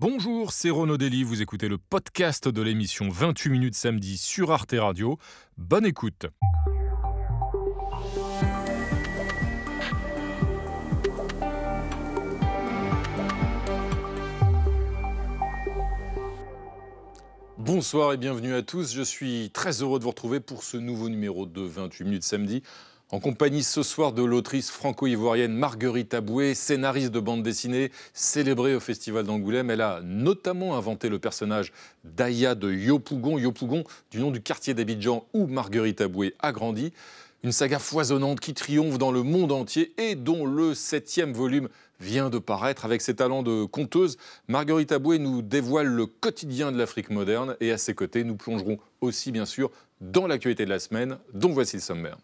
Bonjour, c'est Renaud Dely, vous écoutez le podcast de l'émission 28 minutes samedi sur Arte Radio. Bonne écoute. Bonsoir et bienvenue à tous. Je suis très heureux de vous retrouver pour ce nouveau numéro de 28 minutes samedi en compagnie ce soir de l'autrice franco-ivoirienne Marguerite Aboué, scénariste de bande dessinée, célébrée au Festival d'Angoulême. Elle a notamment inventé le personnage d'Aya de Yopougon, Yopougon du nom du quartier d'Abidjan où Marguerite Aboué a grandi. Une saga foisonnante qui triomphe dans le monde entier et dont le septième volume vient de paraître. Avec ses talents de conteuse, Marguerite Aboué nous dévoile le quotidien de l'Afrique moderne et à ses côtés, nous plongerons aussi bien sûr dans l'actualité de la semaine, dont voici le sommaire.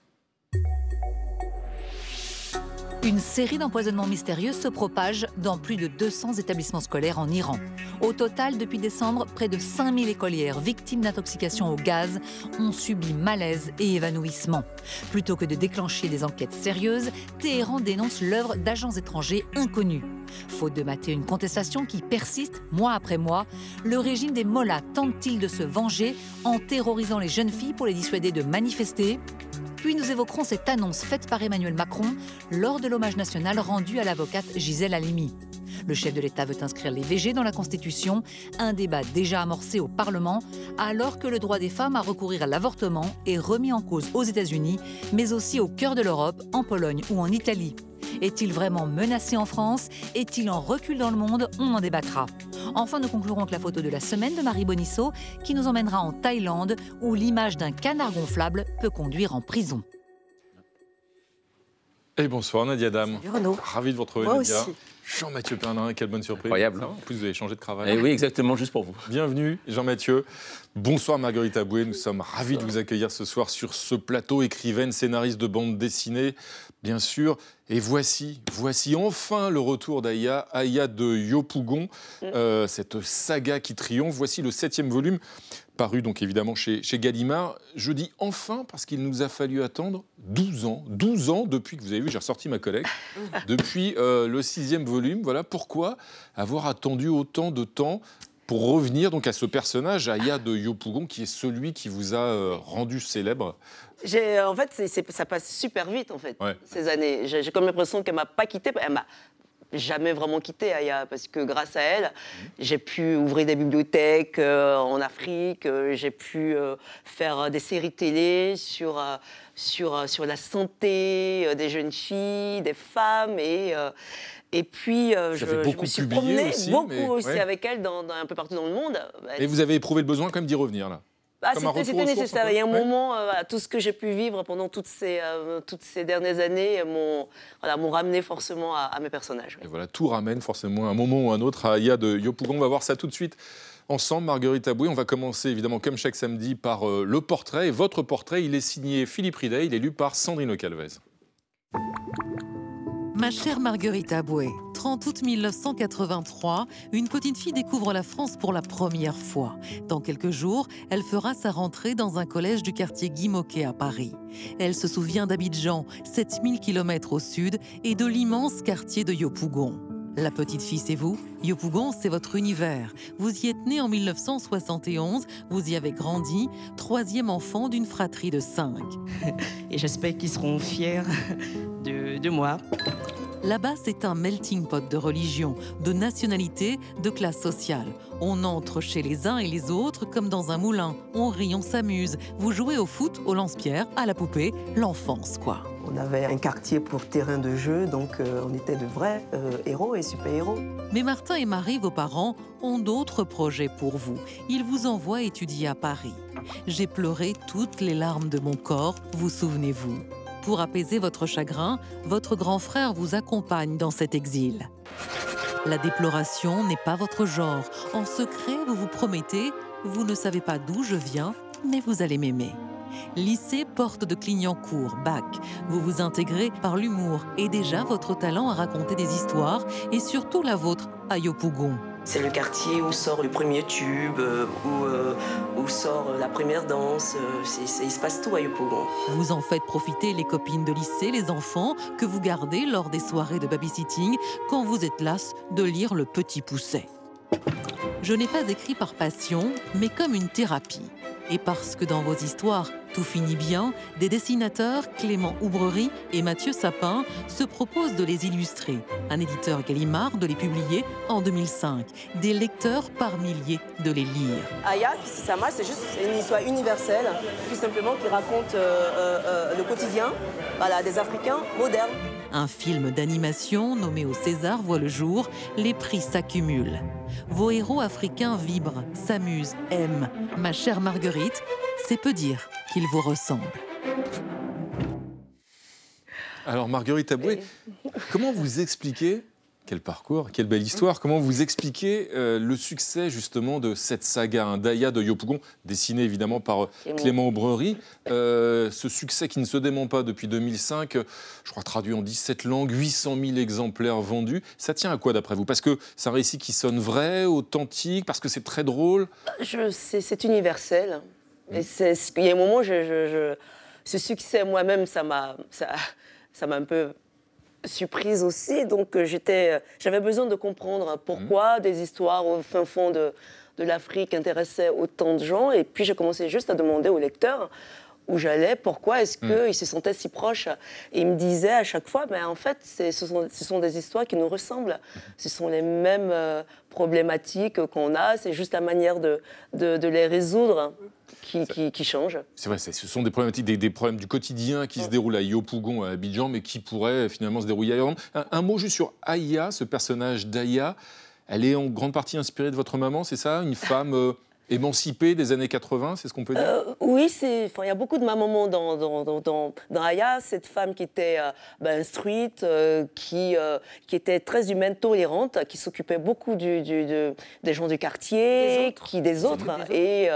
Une série d'empoisonnements mystérieux se propage dans plus de 200 établissements scolaires en Iran. Au total, depuis décembre, près de 5000 écolières victimes d'intoxication au gaz ont subi malaise et évanouissement. Plutôt que de déclencher des enquêtes sérieuses, Téhéran dénonce l'œuvre d'agents étrangers inconnus. Faute de mater une contestation qui persiste mois après mois, le régime des Mollahs tente-t-il de se venger en terrorisant les jeunes filles pour les dissuader de manifester? Puis nous évoquerons cette annonce faite par Emmanuel Macron lors de l'hommage national rendu à l'avocate Gisèle Halimi. Le chef de l'État veut inscrire les VG dans la Constitution, un débat déjà amorcé au Parlement, alors que le droit des femmes à recourir à l'avortement est remis en cause aux États-Unis, mais aussi au cœur de l'Europe, en Pologne ou en Italie. Est-il vraiment menacé en France? Est-il en recul dans le monde? On en débattra. Enfin, nous conclurons avec la photo de la semaine de Marie Bonisso qui nous emmènera en Thaïlande où l'image d'un canard gonflable peut conduire en prison. Et bonsoir Nadia Dam. Ravi de vous retrouver Nadia. Jean-Mathieu Pernin, quelle bonne surprise. Incroyable. En plus, vous avez changé de travail. Et eh oui, exactement, juste pour vous. Bienvenue, Jean-Mathieu. Bonsoir Marguerite Aboué, nous sommes ravis de vous accueillir ce soir sur ce plateau, écrivaine, scénariste de bande dessinée, bien sûr. Et voici, voici enfin le retour d'Aya, Aya de Yopougon, mm. euh, cette saga qui triomphe. Voici le septième volume paru donc évidemment chez, chez Gallimard. Je dis enfin parce qu'il nous a fallu attendre 12 ans, 12 ans depuis que vous avez vu, j'ai ressorti ma collègue, depuis euh, le sixième volume. Voilà pourquoi avoir attendu autant de temps pour revenir donc à ce personnage, Aya de Yopougon, qui est celui qui vous a euh, rendu célèbre. En fait, ça passe super vite, en fait, ces années. J'ai comme l'impression qu'elle m'a pas quitté. Elle m'a jamais vraiment quitté Aya parce que grâce à elle, j'ai pu ouvrir des bibliothèques euh, en Afrique, euh, j'ai pu euh, faire des séries télé sur, sur, sur la santé des jeunes filles, des femmes et et puis, je, je, me suis promenée beaucoup aussi avec elle dans, un peu partout dans le monde. Et vous avez éprouvé le besoin quand même d'y revenir là? Ah, c'était nécessaire. Il y a un moment, euh, tout ce que j'ai pu vivre pendant toutes ces, euh, toutes ces dernières années m'ont voilà, ramené forcément à, mes personnages. Et voilà, tout ramène forcément un moment ou un autre à Aya de Yopougon. On va voir ça tout de suite ensemble, Marguerite Aboué. On va commencer évidemment, comme chaque samedi, par euh, le portrait. Et votre portrait, il est signé Philippe Ridet, il est lu par Sandrine Calvez. Ma chère Marguerite Aboué, 30 août 1983, une petite fille découvre la France pour la première fois. Dans quelques jours, elle fera sa rentrée dans un collège du quartier Guy à Paris. Elle se souvient d'Abidjan, 7000 km au sud, et de l'immense quartier de Yopougon. La petite fille, c'est vous Yopougon, c'est votre univers. Vous y êtes né en 1971, vous y avez grandi, troisième enfant d'une fratrie de cinq. Et j'espère qu'ils seront fiers de, de moi. Là-bas, c'est un melting pot de religion, de nationalité, de classe sociale. On entre chez les uns et les autres comme dans un moulin. On rit, on s'amuse. Vous jouez au foot, au lance-pierre, à la poupée, l'enfance, quoi. On avait un quartier pour terrain de jeu, donc euh, on était de vrais euh, héros et super-héros. Mais Martin et Marie, vos parents, ont d'autres projets pour vous. Ils vous envoient étudier à Paris. J'ai pleuré toutes les larmes de mon corps, vous souvenez-vous? Pour apaiser votre chagrin, votre grand frère vous accompagne dans cet exil. La déploration n'est pas votre genre. En secret, vous vous promettez, vous ne savez pas d'où je viens, mais vous allez m'aimer. Lycée Porte de Clignancourt, bac. Vous vous intégrez par l'humour et déjà votre talent à raconter des histoires et surtout la vôtre à Yopougon. C'est le quartier où sort le premier tube, euh, où, euh, où, sort la première danse. Euh, il se passe tout à Yopougon. Vous en faites profiter les copines de lycée, les enfants, que vous gardez lors des soirées de babysitting quand vous êtes las de lire Le Petit Pousset. Je n'ai pas écrit par passion, mais comme une thérapie. Et parce que dans vos histoires, tout finit bien, des dessinateurs, Clément Oubrerie et Mathieu Sapin, se proposent de les illustrer. Un éditeur Gallimard de les publier en 2005. Des lecteurs par milliers de les lire. Aya, Kisisama, c'est juste une histoire universelle, tout simplement qui raconte euh, euh, euh, le quotidien voilà, des Africains modernes. Un film d'animation nommé au César voit le jour, les prix s'accumulent. Vos héros africains vibrent, s'amusent, aiment. Ma chère Marguerite, c'est peu dire qu'ils vous ressemblent. Alors Marguerite Aboué, comment vous expliquez quel parcours, quelle belle histoire. Comment vous expliquez euh, le succès justement de cette saga, un Daya de Yopougon, dessiné évidemment par euh, Clément Aubrerie euh, Ce succès qui ne se dément pas depuis 2005, je crois traduit en 17 langues, 800 000 exemplaires vendus. Ça tient à quoi d'après vous? Parce que c'est un récit qui sonne vrai, authentique, parce que c'est très drôle? C'est universel. Mmh. Et il y a un moment, je, ce succès moi-même, ça m'a ça, m'a un peu surprise aussi. Donc euh, j'étais, euh, j'avais besoin de comprendre pourquoi mmh. des histoires au fin fond de, de l'Afrique intéressaient autant de gens. Et puis j'ai commencé juste à demander aux lecteurs où j'allais, pourquoi est-ce mmh. qu'ils se sentaient si proches. Et ils me disaient à chaque fois, mais ben, en fait, ce sont, ce sont, des histoires qui nous ressemblent. Ce sont les mêmes euh, problématiques qu'on a, c'est juste la manière de, de, de les résoudre qui, qui, changent. C'est vrai, ce sont des problématiques, des, problèmes du quotidien qui se déroulent à Yopougon, à Abidjan, mais qui pourraient finalement se dérouler ailleurs. Un, mot juste sur Aya, ce personnage d'Aya. Elle est en grande partie inspirée de votre maman, c'est ça? Une femme euh, émancipée des années 80, c'est ce qu'on peut dire euh, Oui, il y a beaucoup de ma maman dans, dans, dans, dans, Aya, cette femme qui était euh, ben, instruite, euh, qui, qui était très humaine, tolérante, qui s'occupait beaucoup du, du, des gens du quartier, des autres. qui des autres, et,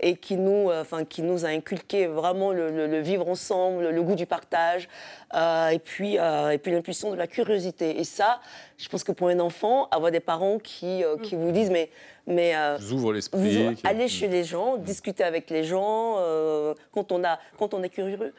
et qui, nous, enfin, qui nous a inculqué vraiment le, le, vivre ensemble, le goût du partage, et puis, et puis l'impulsion de la curiosité. Et ça, je pense que pour un enfant, avoir des parents qui, qui vous disent, mais mais euh, vous l'esprit. Aller chez les gens, discuter avec les gens. Euh, quand, on a, quand on est curieux,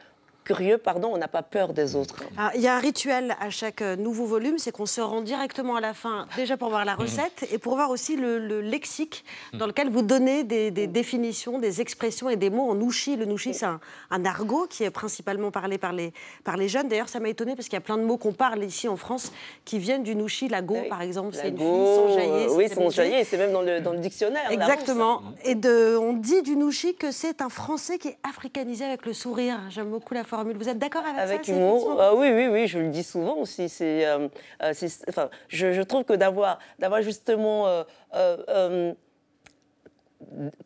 curieux, pardon, on n'a pas peur des autres. Ah, il y a un rituel à chaque euh, nouveau volume, c'est qu'on se rend directement à la fin, déjà pour voir la mhm. recette et pour voir aussi le, lexique dans lequel vous donnez des, définitions, des expressions et des mots en nouchi. Le nouchi, c'est un, argot qui est principalement parlé par les, par les jeunes. D'ailleurs, ça m'a étonné parce qu'il y a plein de mots qu'on parle ici en France qui viennent du nouchi. La go, par exemple, c'est une fille sans jaillir. Oui, sans jaillir, c'est même dans le, dans le dictionnaire. Exactement. Et de, on dit du nouchi que c'est un Français qui est africanisé avec le sourire. J'aime beaucoup la forme vous êtes d'accord avec, avec ça humour ah Oui, oui, oui, je le dis souvent aussi. C'est, euh, euh, enfin, je, trouve que d'avoir, d'avoir justement euh,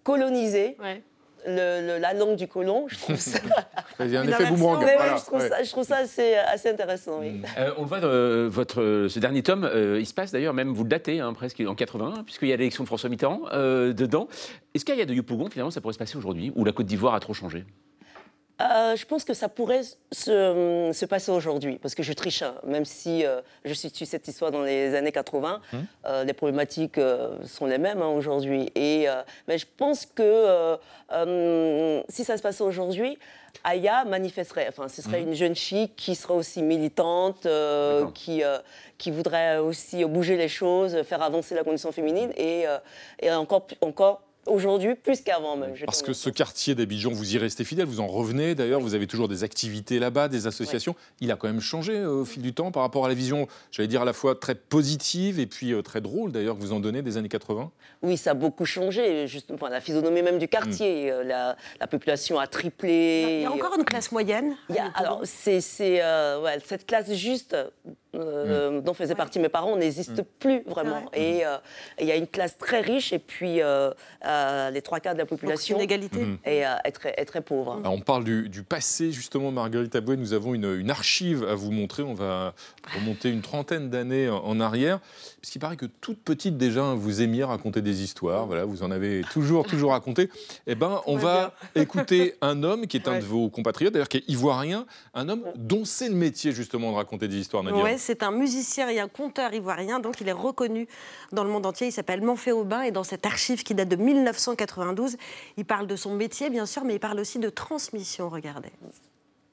colonisé. la langue du colon, je trouve ça. Il y a un effet boomerang. je, trouve ça, je trouve ça assez, assez intéressant. Mm. on le voit, votre, ce dernier tome, il se passe d'ailleurs, même vous le datez hein, presque en 80, puisqu'il y a l'élection de François Mitterrand dedans. Est-ce qu'il y a de Yopougon, finalement, ça pourrait se passer aujourd'hui, ou la Côte d'Ivoire a trop changé? Euh, je pense que ça pourrait se, se passer aujourd'hui, parce que je triche, hein. même si euh, je situe cette histoire dans les années 80, hum. euh, les problématiques sont les mêmes hein, aujourd'hui. Et mais je pense que si ça se passait aujourd'hui, Aya manifesterait. Enfin, ce serait hum. une jeune fille qui serait aussi militante, qui, qui voudrait aussi bouger les choses, faire avancer la condition féminine et, et encore, encore Aujourd'hui, plus qu'avant même. Parce que ce quartier d'Abidjan, vous y restez fidèle, vous en revenez d'ailleurs, vous avez toujours des activités là-bas, des associations. Il a quand même changé euh, au fil du temps par rapport à la vision, j'allais dire à la fois très positive et puis euh, très drôle d'ailleurs que vous en donnez des années 80. Oui, ça a beaucoup changé. Justement, la physionomie même du quartier, mm. euh, la, population a triplé. Il y a encore une classe moyenne. Il y a, alors, c'est, ouais, cette classe juste euh, mm. dont faisaient partie mes parents n'existe mm. plus vraiment. Et euh, il y a une classe très riche et puis euh, les trois quarts de la population égalité. Mm. est, très, très, pauvre. on parle du, passé justement, Marguerite Aboué. Nous avons une, archive à vous montrer. On va remonter une trentaine d'années en arrière. Parce qu'il paraît que toute petite déjà, vous aimiez raconter des histoires. Voilà, vous en avez toujours, toujours raconté. Eh ben, on va écouter un homme qui est un de vos compatriotes, d'ailleurs qui est ivoirien, un homme dont c'est le métier justement de raconter des histoires. Oui, c'est un musicien et un conteur ivoirien, donc il est reconnu dans le monde entier. Il s'appelle Manfé Aubin et dans cette archive qui date de 1992, il parle de son métier bien sûr, mais il parle aussi de transmission. Regardez.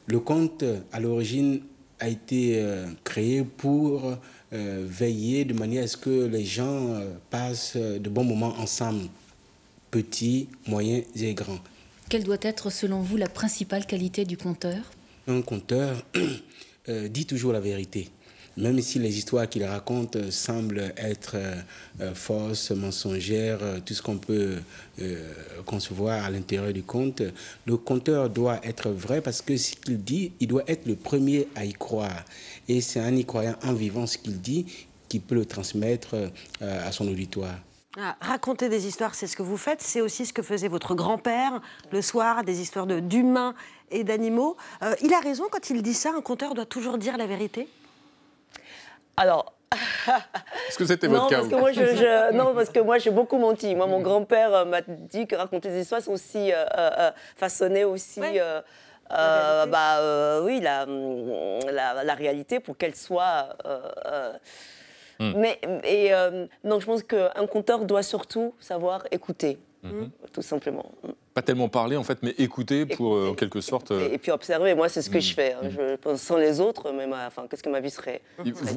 Le conte à l'origine a été créé pour veiller de manière à ce que les gens passent de bons moments ensemble, petits, moyens et grands. Quelle doit être, selon vous, la principale qualité du conteur? Un conteur dit toujours la vérité même si les histoires qu'il raconte euh, semblent être euh, euh, fausses, mensongères, tout ce qu'on peut concevoir à l'intérieur du conte, le conteur doit être vrai parce que ce qu'il dit, il doit être le premier à y croire. Et c'est en y croyant en vivant ce qu'il dit qu'il peut le transmettre à son auditoire. Ah, raconter des histoires, c'est ce que vous faites. C'est aussi ce que faisait votre grand-père le soir, des histoires d'humains et d'animaux. il a raison quand il dit ça, un conteur doit toujours dire la vérité? Alors. Est-ce que c'était votre non, cas parce que moi, je, Non, parce que moi, j'ai beaucoup menti. Moi, mon grand-père euh, m'a dit que raconter des histoires, c'est aussi euh, euh, façonner aussi. bah, oui, la, la, réalité pour qu'elle soit. Hmm. Mais et, donc, je pense qu'un conteur doit surtout savoir écouter, mhm. tout simplement pas tellement parler en fait, mais écouter pour euh, en quelque sorte. Et, puis observer. Moi, c'est ce que je mm. fais. Hein. Mm. Je pense sans les autres, mais enfin, qu'est-ce que ma vie serait,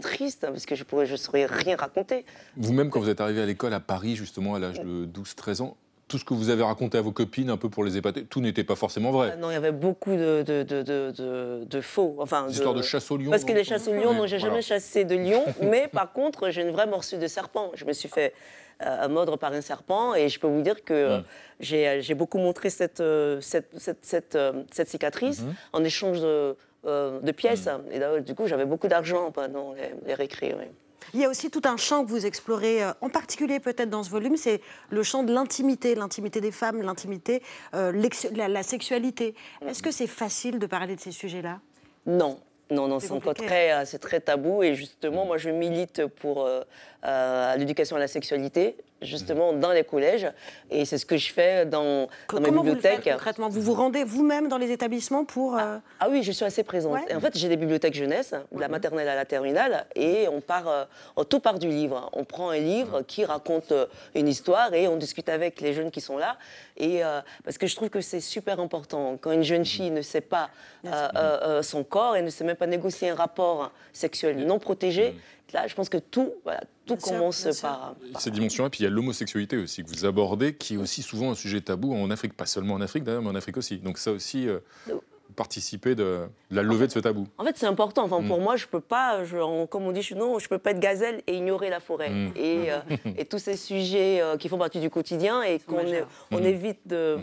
triste, hein, parce que je pourrais, je saurais rien raconter. Vous-même, quand vous êtes arrivé à l'école à Paris, justement à l'âge de 12-13 ans, tout ce que vous avez raconté à vos copines, un peu pour les épater, tout n'était pas forcément vrai. Ah non, il y avait beaucoup de, de, de, de faux. Enfin, Des histoires de chasse au lion. Parce que les chasses au lion, non, j'ai jamais chassé de lion, mais par contre, j'ai une vraie morsure de serpent. Je me suis fait mordre par un serpent. Et je peux vous dire que euh, j'ai beaucoup montré cette, euh, cette, cette, euh, cette, cicatrice mhm. en échange de, de pièces. Mhm. Et du coup, j'avais beaucoup d'argent pendant les, les récrés. Il y a aussi tout un champ que vous explorez, en particulier peut-être dans ce volume, c'est le champ de l'intimité, l'intimité des femmes, l'intimité, la, sexualité. Est-ce que c'est facile de parler de ces sujets-là? Non. Non, non, c'est encore très, c'est très tabou. Et justement, moi, je milite pour l'éducation à la sexualité justement dans les collèges. Et c'est ce que je fais dans, dans ma bibliothèque. Vous concrètement? Vous vous rendez vous-même dans les établissements pour... Euh, ah, oui, je suis assez présente. en fait, j'ai des bibliothèques jeunesse, de la maternelle à la terminale, et on part, euh, tout part du livre. On prend un livre qui raconte euh, une histoire et on discute avec les jeunes qui sont là. Et, parce que je trouve que c'est super important. Quand une jeune fille ne sait pas son corps et ne sait même pas négocier un rapport sexuel non protégé, là, je pense que tout, voilà, tout commence par, Cette dimension-là, puis il y a l'homosexualité aussi que vous abordez, qui est aussi souvent un sujet tabou en Afrique, pas seulement en Afrique d'ailleurs, mais en Afrique aussi. Donc ça aussi, euh, participer de, la levée de ce tabou. En fait, c'est important. Enfin, Pour mm. moi, je peux pas, je, comme on dit, je, non, je peux pas être gazelle et ignorer la forêt. Mm. Et, euh, et, tous ces sujets euh, qui font partie du quotidien et qu'on on mm. évite de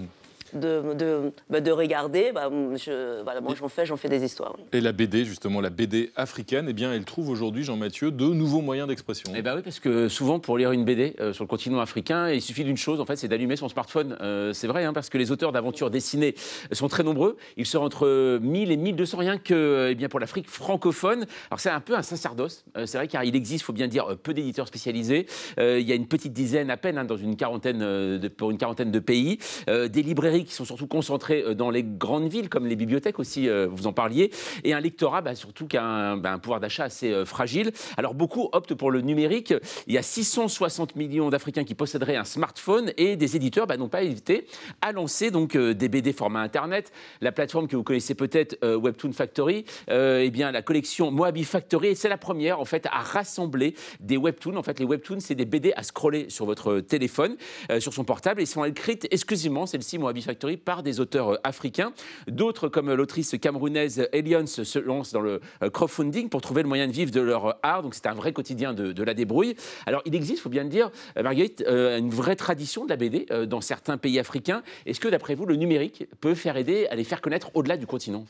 de, de, bah, de regarder, bah, je, voilà, moi j'en fais, j'en fais des histoires. Et la BD, justement, la BD africaine, eh bien, elle trouve aujourd'hui, Jean-Mathieu, de nouveaux moyens d'expression. Eh bien oui, parce que souvent, pour lire une BD euh, sur le continent africain, il suffit d'une chose, en fait, c'est d'allumer son smartphone. Euh, c'est vrai, hein, parce que les auteurs d'aventures dessinées sont très nombreux. Ils sont entre 1000 et 1200 rien que eh bien, pour l'Afrique francophone. Alors c'est un peu un sacerdoce, euh, c'est vrai, car il existe, faut bien dire, peu d'éditeurs spécialisés. il y a une petite dizaine à peine, hein, dans une quarantaine de, pour une quarantaine de pays. des librairies qui sont surtout concentrés euh, dans les grandes villes, comme les bibliothèques aussi, euh, vous en parliez, et un lectorat bah, surtout qui a un, bah, pouvoir d'achat assez euh, fragile. Alors beaucoup optent pour le numérique. Il y a 660 millions d'Africains qui posséderaient un smartphone et des éditeurs bah, n'ont pas hésité à lancer donc des BD format Internet. La plateforme que vous connaissez peut-être, Webtoon Factory, eh bien la collection Moabi Factory, c'est la première en fait à rassembler des webtoons. En fait, les webtoons, c'est des BD à scroller sur votre téléphone, sur son portable, et sont écrites exclusivement, celle-ci, Moabi Factory, par des auteurs euh, africains. D'autres, comme l'autrice camerounaise Elions, se lancent dans le euh, crowdfunding pour trouver le moyen de vivre de leur art. Donc c'est un vrai quotidien de, la débrouille. Alors il existe, il faut bien le dire, euh, Marguerite, une vraie tradition de la BD dans certains pays africains. Est-ce que d'après vous, le numérique peut faire aider à les faire connaître au-delà du continent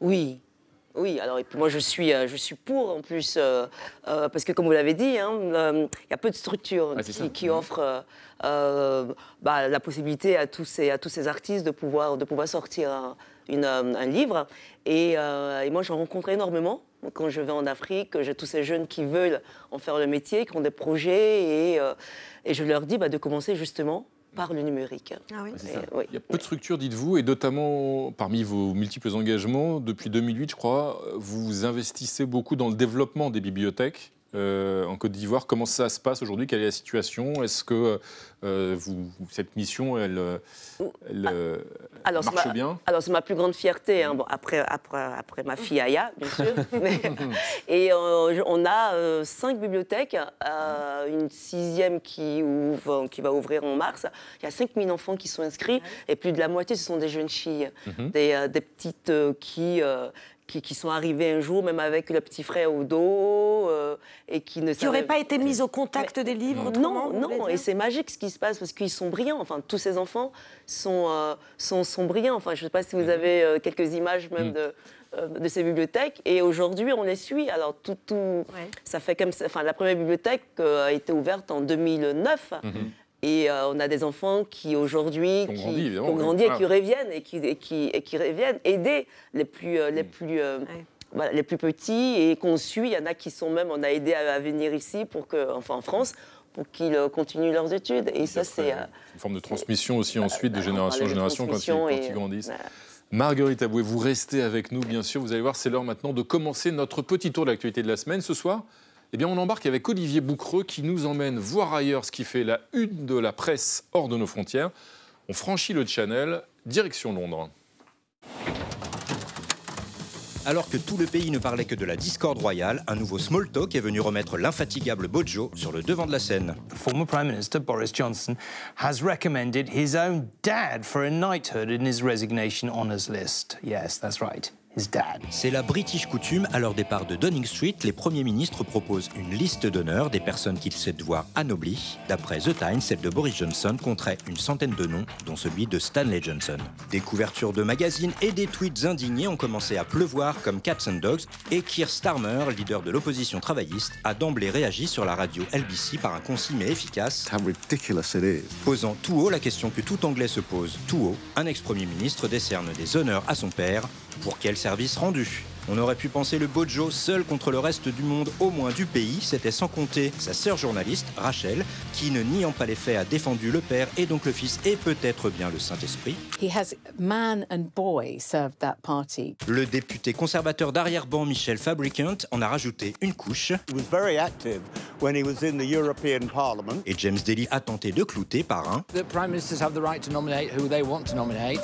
Oui, oui, alors et puis moi je suis, je suis pour en plus, parce que comme vous l'avez dit, hein, il y a peu de structures qui, mmh. offrent euh, bah, la possibilité à tous, ces, à tous ces artistes de pouvoir, de pouvoir sortir un, une, un livre. Et, euh, et moi, j'en rencontre énormément quand je vais en Afrique. J'ai tous ces jeunes qui veulent en faire le métier, qui ont des projets. Et, euh, et je leur dis bah, de commencer justement par le numérique. Ah oui. Il y a peu de structures, dites-vous, et notamment parmi vos multiples engagements, depuis 2008, je crois, vous investissez beaucoup dans le développement des bibliothèques en Côte d'Ivoire. Comment ça se passe aujourd'hui? Quelle est la situation? Est-ce que vous, cette mission, elle, elle alors, marche bien? Alors, c'est ma plus grande fierté, hein. bon, après, après, après ma fille Aya, bien sûr. et on a cinq bibliothèques, une sixième qui, ouvre, qui va ouvrir en mars. Il y a 5000 enfants qui sont inscrits, et plus de la moitié, ce sont des jeunes filles, des, des, petites qui qui, sont arrivés un jour, même avec le petit frère au dos, euh, et qui ne qui n'auraient pas été mis au contact des livres. Non, non, et c'est magique ce qui se passe parce qu'ils sont brillants. Enfin, tous ces enfants sont euh, sont, sont, brillants. Enfin, je ne sais pas si vous avez euh, quelques images même mm. de de ces bibliothèques. Et aujourd'hui, on les suit. Alors, tout, tout ça fait comme ça. Enfin, la première bibliothèque a été ouverte en 2009. Et euh, on a des enfants qui aujourd'hui qui, ont grandi, et qui reviennent et qui, et qui, et qui reviennent aider les plus, euh, les, mm. plus, euh, les plus petits et qu'on suit. Il y en a qui sont même, on a aidé à, venir ici pour que, enfin en France, pour qu'ils continuent leurs études. Et ça, c'est une forme de transmission aussi ensuite de génération en génération quand ils, grandissent. Marguerite Aboué, vous restez avec nous, bien sûr. Vous allez voir, c'est l'heure maintenant de commencer notre petit tour de l'actualité de la semaine. Ce soir, eh bien, on embarque avec Olivier Boucreux qui nous emmène voir ailleurs ce qui fait la une de la presse hors de nos frontières. On franchit le Channel, direction Londres. Alors que tout le pays ne parlait que de la discorde royale, un nouveau small talk est venu remettre l'infatigable Bojo sur le devant de la scène. Former Prime Minister Boris Johnson has recommended his own dad for a knighthood in his resignation honours list. Yes, that's right. C'est la British coutume. À leur départ de Downing Street, les premiers ministres proposent une liste d'honneur des personnes qu'ils souhaitent voir anoblies. D'après The Times, celle de Boris Johnson compterait une centaine de noms, dont celui de Stanley Johnson. Des couvertures de magazines et des tweets indignés ont commencé à pleuvoir comme Cats and Dogs, et Keir Starmer, leader de l'opposition travailliste, a d'emblée réagi sur la radio LBC par un concis mais efficace, posant tout haut la question que tout Anglais se pose tout haut. Un ex-premier ministre décerne des honneurs à son père. Pour quel service rendu? On aurait pu penser le Bojo seul contre le reste du monde, au moins du pays. C'était sans compter sa sœur journaliste, Rachel, qui, ne niant pas les faits, a défendu le père et donc le fils et peut-être bien le Saint-Esprit. Le député conservateur d'arrière-ban Michel Fabricant en a rajouté une couche. Et James Daly a tenté de clouter par un.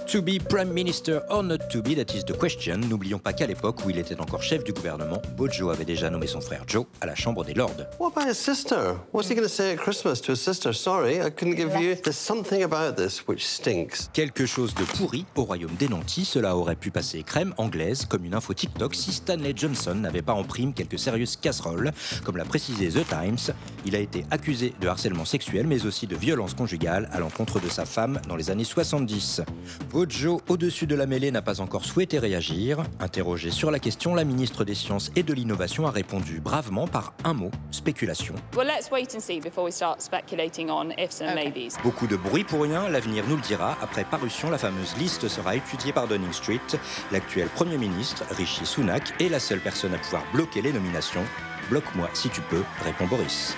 To be prime minister or not to be, that is the question. N'oublions pas qu'à l'époque où il était encore chef du gouvernement, Bojo avait déjà nommé son frère Joe à la Chambre des Lords. What about his sister? What's he going to say at Christmas to his sister? Sorry, I couldn't give you. There's something about this which stinks. Quelque chose de pourri au royaume des nantis. Cela aurait pu passer crème anglaise comme une info TikTok si Stanley Johnson n'avait pas en prime quelques sérieuses casseroles. Comme l'a précisé The Times, il a été accusé de harcèlement sexuel mais aussi de violence conjugale à l'encontre de sa femme dans les années 70. Bojo, au-dessus de la mêlée, n'a pas encore souhaité réagir. Interrogé sur la la question, la ministre des Sciences et de l'Innovation a répondu bravement par un mot spéculation. Beaucoup de bruit pour rien, l'avenir nous le dira. Après parution, la fameuse liste sera étudiée par Downing Street. L'actuel Premier ministre, Rishi Sunak, est la seule personne à pouvoir bloquer les nominations. Bloque-moi si tu peux, répond Boris.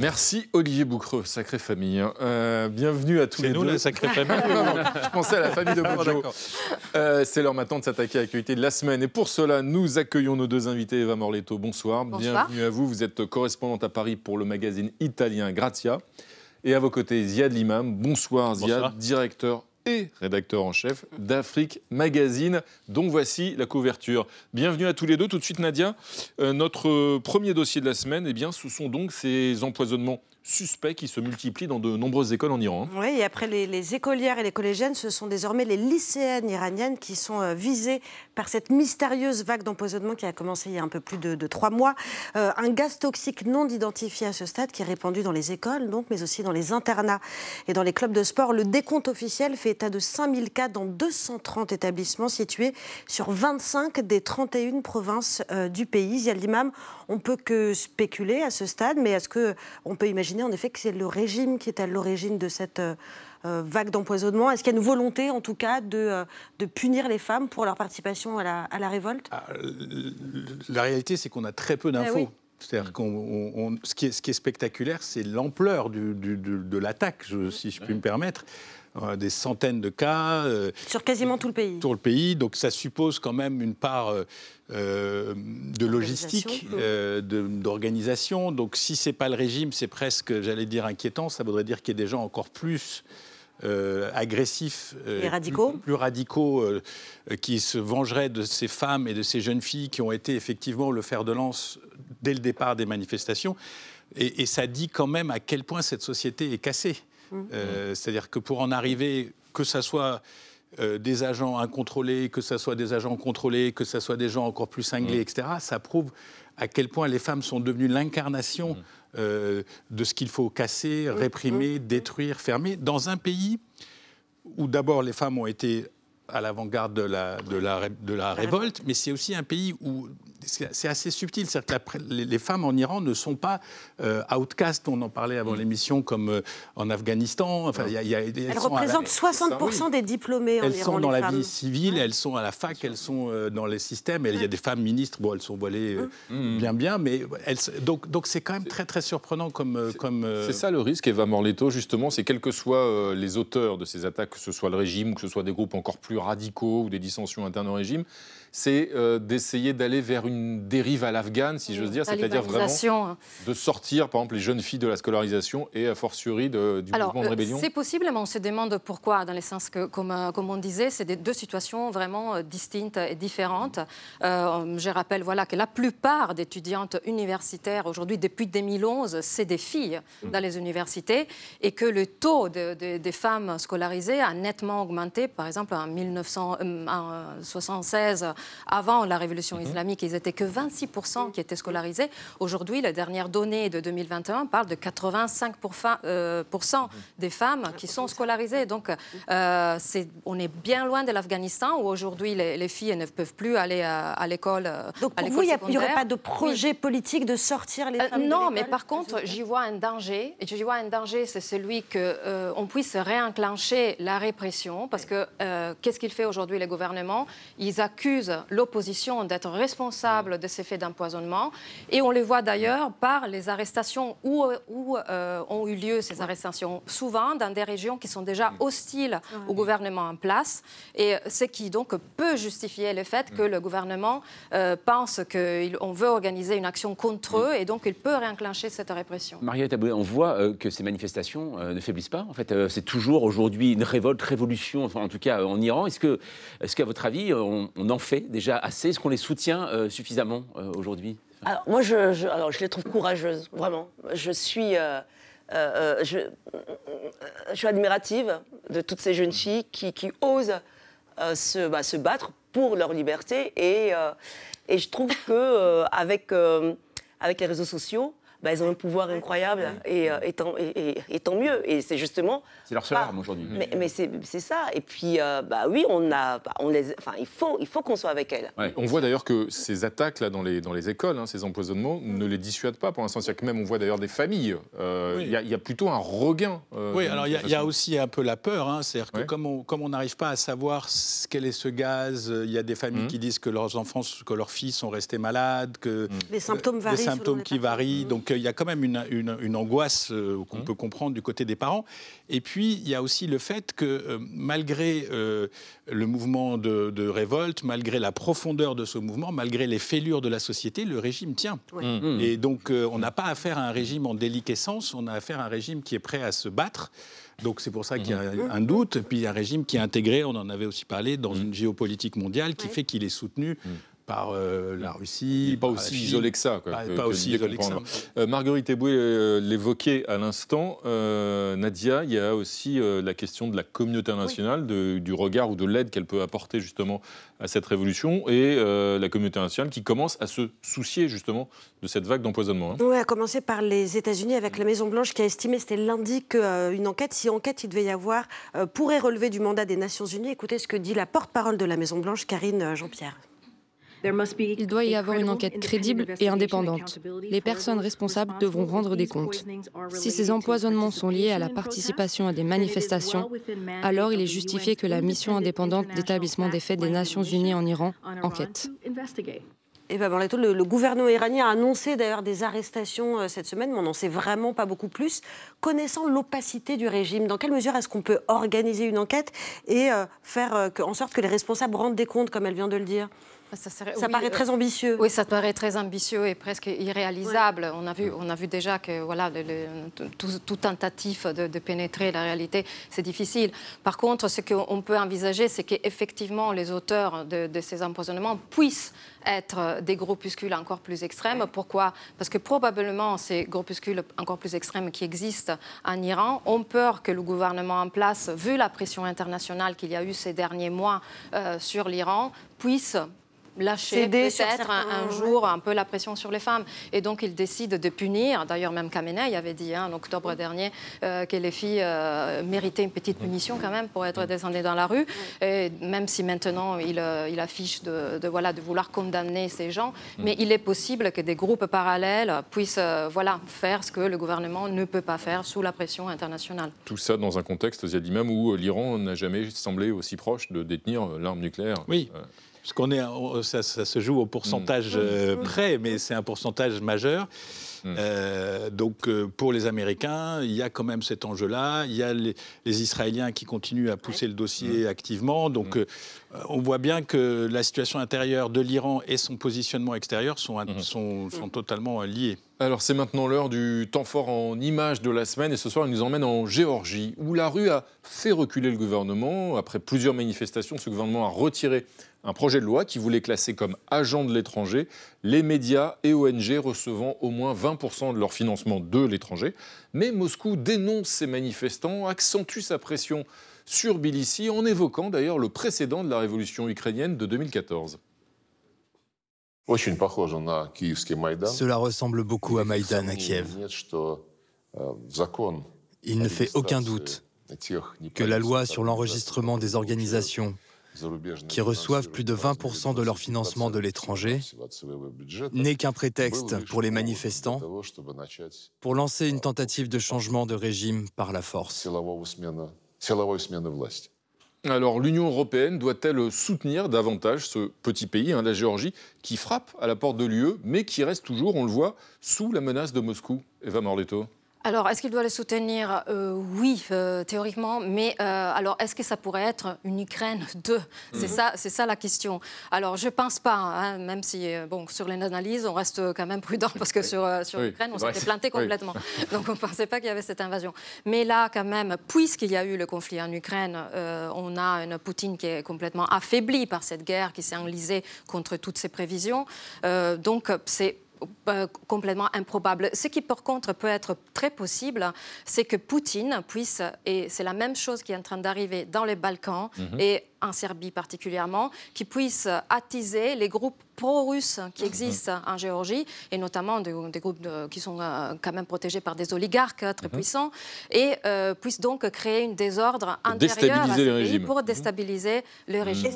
Merci Olivier Boucreux, sacrée famille. Hein. Euh, bienvenue à tous les nous, deux. sacrée famille. Je pensais à la famille de Bojo. Euh, c'est l'heure maintenant de s'attaquer à l'actualité de la semaine. Et pour cela, nous accueillons nos deux invités. Eva Morletto, bonsoir. bonsoir. Bienvenue à vous. Vous êtes correspondante à Paris pour le magazine italien Grazia. Et à vos côtés, Ziad Limam. Bonsoir, Ziad, directeur et rédacteur en chef d'Afrique Magazine, dont voici la couverture. Bienvenue à tous les deux. Tout de suite, Nadia, euh, notre premier dossier de la semaine, eh bien, ce sont donc ces empoisonnements suspects qui se multiplient dans de nombreuses écoles en Iran. Oui, et après les, écolières et les collégiennes, ce sont désormais les lycéennes iraniennes qui sont euh, visées par cette mystérieuse vague d'empoisonnement qui a commencé il y a un peu plus de, trois mois. Euh, un gaz toxique non identifié à ce stade qui est répandu dans les écoles, donc, mais aussi dans les internats et dans les clubs de sport. Le décompte officiel fait état de 5000 cas dans 230 établissements situés sur 25 des 31 provinces euh, du pays. Zial on peut que spéculer à ce stade, mais est-ce qu'on peut imaginer en effet que c'est le régime qui est à l'origine de cette euh, euh, vague d'empoisonnement. Est-ce qu'il y a une volonté, en tout cas, de, euh, de punir les femmes pour leur participation à la, à la révolte? Ah, La réalité, c'est qu'on a très peu d'infos. C'est-à-dire qu'on, ce, qui est, ce qui est spectaculaire, c'est l'ampleur de l'attaque, si je puis me permettre. Euh, des centaines de cas. Euh, Sur quasiment tout le pays. Tout le pays, donc ça suppose quand même une part euh, de logistique, d'organisation. Donc si c'est pas le régime, c'est presque, j'allais dire, inquiétant. Ça voudrait dire qu'il y a des gens encore plus agressifs, et radicaux, plus, radicaux, qui se vengeraient de ces femmes et de ces jeunes filles qui ont été effectivement le fer de lance dès le départ des manifestations. Et, et ça dit quand même à quel point cette société est cassée. Euh, c'est-à-dire que pour en arriver, que ce soit euh, des agents incontrôlés, que ce soit des agents contrôlés, que ce soit des gens encore plus cinglés, etc., ça prouve à quel point les femmes sont devenues l'incarnation euh, de ce qu'il faut casser, réprimer, détruire, fermer, dans un pays où d'abord les femmes ont été à l'avant-garde de la, de, la, de la révolte, mais c'est aussi un pays où c'est assez subtil. cest que les femmes en Iran ne sont pas euh, outcast, on en parlait avant mm. l'émission, comme euh, en Afghanistan. Enfin, elles, représentent 60% des diplômés en elles Iran. Elles sont dans la vie civile, elles sont à la fac, elles sont euh, dans les systèmes. Il y a des femmes ministres, bon, elles sont voilées mm. bien, bien, mais elles, donc, donc c'est quand même très, très surprenant comme. comme C'est ça le risque, Eva Morletto, justement, c'est quels que soient les auteurs de ces attaques, que ce soit le régime, ou que ce soit des groupes encore plus radicaux ou des dissensions internes au régime, c'est d'essayer d'aller vers une dérive à l'afghane, si j'ose dire, c'est-à-dire vraiment de sortir, par exemple, les jeunes filles de la scolarisation et a fortiori de, du mouvement de euh, rébellion C'est possible, mais on se demande pourquoi, dans le sens que, comme, euh, comme on disait, c'est deux situations vraiment euh, distinctes et différentes. je rappelle voilà, que la plupart d'étudiantes universitaires aujourd'hui, depuis 2011, c'est des filles dans les universités et que le taux des femmes scolarisées a nettement augmenté. Par exemple, en 1976, avant la révolution mhm. islamique, ils étaient que 26% qui étaient scolarisés. Aujourd'hui, la dernière donnée de 2021 parle de 85% euh, des femmes qui sont scolarisées. Donc, euh, on est bien loin de l'Afghanistan où aujourd'hui les, filles ne peuvent plus aller à, l'école. Euh, Donc, pour vous, il n'y aurait pas de projet politique de sortir les femmes Non, mais par contre, j'y vois un danger. Et j'y vois un danger, c'est celui qu'on on puisse réenclencher la répression. Parce que qu'est-ce qu'il fait aujourd'hui les gouvernements Ils accusent l'opposition d'être responsable de ces faits d'empoisonnement. Et on les voit d'ailleurs par les arrestations où, où euh, ont eu lieu ces arrestations, souvent dans des régions qui sont déjà hostiles au gouvernement en place. Et ce qui donc peut justifier le fait que le gouvernement euh, pense qu'on veut organiser une action contre eux et donc il peut réenclencher cette répression. Mariette Aboué, on voit euh, que ces manifestations ne faiblissent pas. En fait, c'est toujours aujourd'hui une révolte, révolution, enfin, en tout cas en Iran. Est-ce que, est qu'à votre avis, on, on, en fait déjà assez? Est-ce qu'on les soutient suffisamment aujourd'hui? Alors, moi, je, alors, je les trouve courageuses, vraiment. Je suis, euh, euh, euh, je, je, suis admirative de toutes ces jeunes filles qui, qui osent se, bah, se, battre pour leur liberté. Et, et je trouve qu'avec avec les réseaux sociaux, bah, elles ont un pouvoir incroyable et, euh, et, tant, et, tant, mieux. Et c'est justement. C'est leur seule arme aujourd'hui. Mais, mais c'est ça. Et puis, euh, bah oui, on a, bah, on les, enfin, il faut, il faut qu'on soit avec elles. On voit d'ailleurs que ces attaques là dans les, dans les écoles, hein, ces empoisonnements, ne les dissuadent pas pour l'instant. C'est-à-dire que même on voit d'ailleurs des familles. Euh, il y, a plutôt un regain. oui, alors il y, a aussi un peu la peur. Hein, C'est-à-dire que comme on comme n'arrive pas à savoir quel est ce gaz, il y a des familles mmh. qui disent que leurs enfants, que leurs filles sont restés malades, que les symptômes varient. Les symptômes qui varient. Donc il y a quand même une, une, angoisse euh, qu'on mmh. peut comprendre du côté des parents. Et puis, il y a aussi le fait que euh, malgré euh, le mouvement de, révolte, malgré la profondeur de ce mouvement, malgré les fêlures de la société, le régime tient. Mmh. Et donc, on n'a pas affaire à un régime en déliquescence, on a affaire à un régime qui est prêt à se battre. Donc c'est pour ça qu'il y a mmh. un doute. Puis un régime qui est intégré, on en avait aussi parlé, dans une géopolitique mondiale qui fait qu'il est soutenu par euh, la Russie. Pas aussi isolé que ça. pas, aussi isolé que ça. Euh, Marguerite Eboué euh, l'évoquait à l'instant. Nadia, il y a aussi la question de la communauté internationale, du regard ou de l'aide qu'elle peut apporter justement à cette révolution et la communauté internationale qui commence à se soucier justement de cette vague d'empoisonnement. Hein. Oui, à commencer par les États-Unis avec la Maison-Blanche qui a estimé, c'était lundi, qu'une enquête, si enquête il devait y avoir, pourrait relever du mandat des Nations Unies. Écoutez ce que dit la porte-parole de la Maison-Blanche, Karine Jean-Pierre. Il doit y avoir une enquête crédible et indépendante. Les personnes responsables devront rendre des comptes. Si ces empoisonnements sont liés à la participation à des manifestations, alors il est justifié que la mission indépendante d'établissement des faits des Nations Unies en Iran enquête. Eva Borletto, le, le, gouvernement iranien a annoncé d'ailleurs des arrestations cette semaine, mais on n'en sait vraiment pas beaucoup plus. Connaissant l'opacité du régime, dans quelle mesure est-ce qu'on peut organiser une enquête et faire en sorte que les responsables rendent des comptes, comme elle vient de le dire? Ça, paraît très ambitieux. Oui, ça paraît très ambitieux et presque irréalisable. On, a vu, on a vu déjà que voilà, tout, tentative de, pénétrer la réalité, c'est difficile. Par contre, ce qu'on peut envisager, c'est qu'effectivement, les auteurs de, ces empoisonnements puissent être des groupuscules encore plus extrêmes. Pourquoi? Parce que probablement ces groupuscules encore plus extrêmes qui existent en Iran ont peur que le gouvernement en place, vu la pression internationale qu'il y a eu ces derniers mois euh, sur l'Iran, puisse lâcher peut-être un, jour un peu la pression sur les femmes. Et donc, il décide de punir. D'ailleurs, même Khamenei avait dit hein, en octobre dernier euh, que les filles euh, méritaient une petite punition quand même pour être descendues dans la rue. Et même si maintenant il, euh, il affiche de, voilà, de vouloir condamner ces gens, mais il est possible que des groupes parallèles puissent voilà, faire ce que le gouvernement ne peut pas faire sous la pression internationale. Tout ça dans un contexte, même où l'Iran n'a jamais semblé aussi proche de détenir l'arme nucléaire. Oui. Parce qu'on est, ça, se joue au pourcentage mm. euh, près, mais c'est un pourcentage majeur. Mm. Euh, donc euh, pour les Américains, il y a quand même cet enjeu-là. Il y a les, Israéliens qui continuent à pousser le dossier mm. activement. Donc on voit bien que la situation intérieure de l'Iran et son positionnement extérieur sont, mm-hmm. sont, sont totalement liés. Alors c'est maintenant l'heure du temps fort en images de la semaine et ce soir il nous emmène en Géorgie où la rue a fait reculer le gouvernement. Après plusieurs manifestations, ce gouvernement a retiré un projet de loi qui voulait classer comme agents de l'étranger les médias et ONG recevant au moins 20% de leur financement de l'étranger. Mais Moscou dénonce ces manifestants, accentue sa pression sur Tbilissi en évoquant d'ailleurs le précédent de la révolution ukrainienne de 2014. Cela ressemble beaucoup à Maïdan à Kiev. Il ne fait aucun doute que la loi sur l'enregistrement des organisations qui reçoivent plus de 20% de leur financement de l'étranger, n'est qu'un prétexte pour les manifestants pour lancer une tentative de changement de régime par la force. Alors l'Union européenne doit-elle soutenir davantage ce petit pays, hein, la Géorgie, qui frappe à la porte de l'UE, mais qui reste toujours, on le voit, sous la menace de Moscou? Eva Morletto alors, est-ce qu'il doit les soutenir? Euh, Oui, euh, théoriquement. Mais euh, alors, est-ce que ça pourrait être une Ukraine 2 C'est mhm. ça, c'est ça la question. Alors, je pense pas. Hein, même si, bon, sur les analyses, on reste quand même prudent parce que sur sur l'Ukraine, on s'était planté complètement. Donc, on ne pensait pas qu'il y avait cette invasion. Mais là, quand même, puisqu'il y a eu le conflit en Ukraine, on a une Poutine qui est complètement affaibli par cette guerre qui s'est enlisée contre toutes ses prévisions. donc, c'est complètement improbable. Ce qui, par contre, peut être très possible, c'est que Poutine puisse, et c'est la même chose qui est en train d'arriver dans les Balkans mhm. et en Serbie particulièrement, qui puisse attiser les groupes pro-russes qui existent en Géorgie, et notamment des, groupes qui sont euh, quand même protégés par des oligarques très mhm. puissants, et euh, puisse donc créer une désordre intérieur à ce pays pour déstabiliser le mhm. régime.